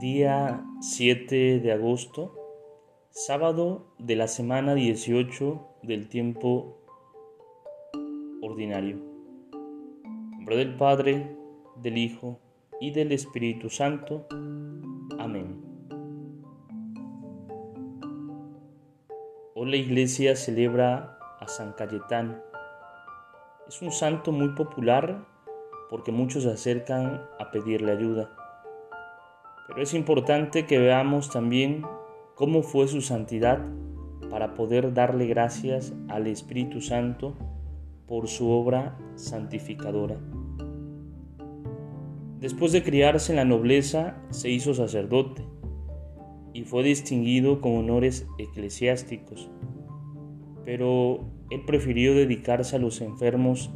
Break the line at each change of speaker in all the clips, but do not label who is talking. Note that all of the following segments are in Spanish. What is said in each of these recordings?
Día 7 de agosto, sábado de la semana 18 del tiempo ordinario. En nombre del Padre, del Hijo y del Espíritu Santo. Amén. Hoy la iglesia celebra a San Cayetano. Es un santo muy popular porque muchos se acercan a pedirle ayuda. Pero es importante que veamos también cómo fue su santidad para poder darle gracias al Espíritu Santo por su obra santificadora. Después de criarse en la nobleza, se hizo sacerdote y fue distinguido con honores eclesiásticos, pero él prefirió dedicarse a los enfermos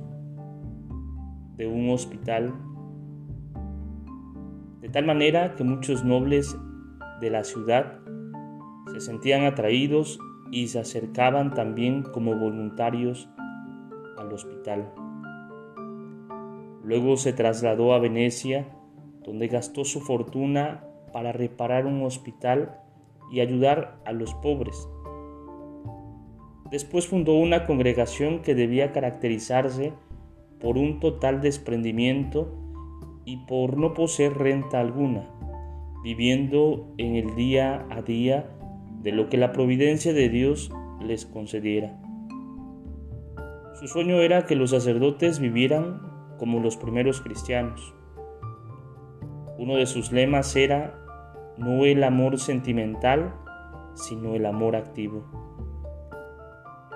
de un hospital tal manera que muchos nobles de la ciudad se sentían atraídos y se acercaban también como voluntarios al hospital. Luego se trasladó a Venecia, donde gastó su fortuna para reparar un hospital y ayudar a los pobres. Después fundó una congregación que debía caracterizarse por un total desprendimiento y por no poseer renta alguna, viviendo en el día a día de lo que la providencia de Dios les concediera. Su sueño era que los sacerdotes vivieran como los primeros cristianos. Uno de sus lemas era no el amor sentimental, sino el amor activo.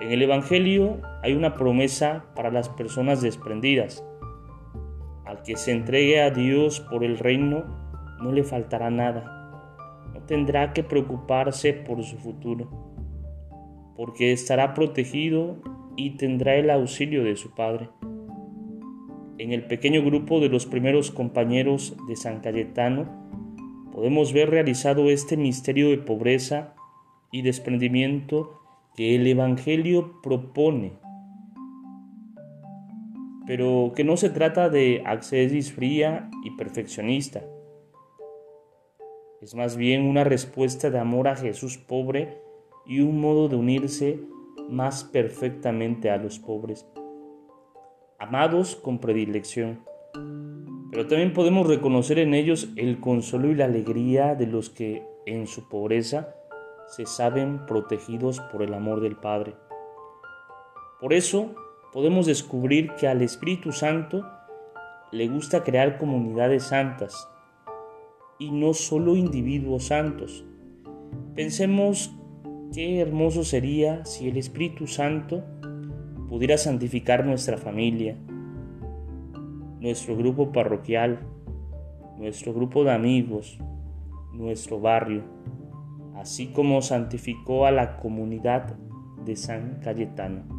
En el Evangelio hay una promesa para las personas desprendidas, al que se entregue a Dios por el reino, no le faltará nada. No tendrá que preocuparse por su futuro, porque estará protegido y tendrá el auxilio de su Padre. En el pequeño grupo de los primeros compañeros de San Cayetano, podemos ver realizado este misterio de pobreza y desprendimiento que el Evangelio propone pero que no se trata de accesis fría y perfeccionista. Es más bien una respuesta de amor a Jesús pobre y un modo de unirse más perfectamente a los pobres, amados con predilección. Pero también podemos reconocer en ellos el consuelo y la alegría de los que en su pobreza se saben protegidos por el amor del Padre. Por eso, podemos descubrir que al Espíritu Santo le gusta crear comunidades santas y no solo individuos santos. Pensemos qué hermoso sería si el Espíritu Santo pudiera santificar nuestra familia, nuestro grupo parroquial, nuestro grupo de amigos, nuestro barrio, así como santificó a la comunidad de San Cayetano.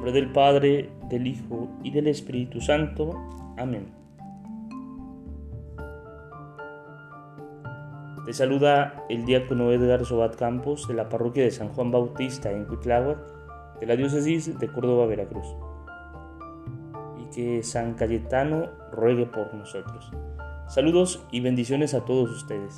Nombre del Padre, del Hijo y del Espíritu Santo. Amén. Te saluda el diácono Edgar Sobat Campos de la parroquia de San Juan Bautista en Cuitláhuac, de la diócesis de Córdoba, Veracruz. Y que San Cayetano ruegue por nosotros. Saludos y bendiciones a todos ustedes.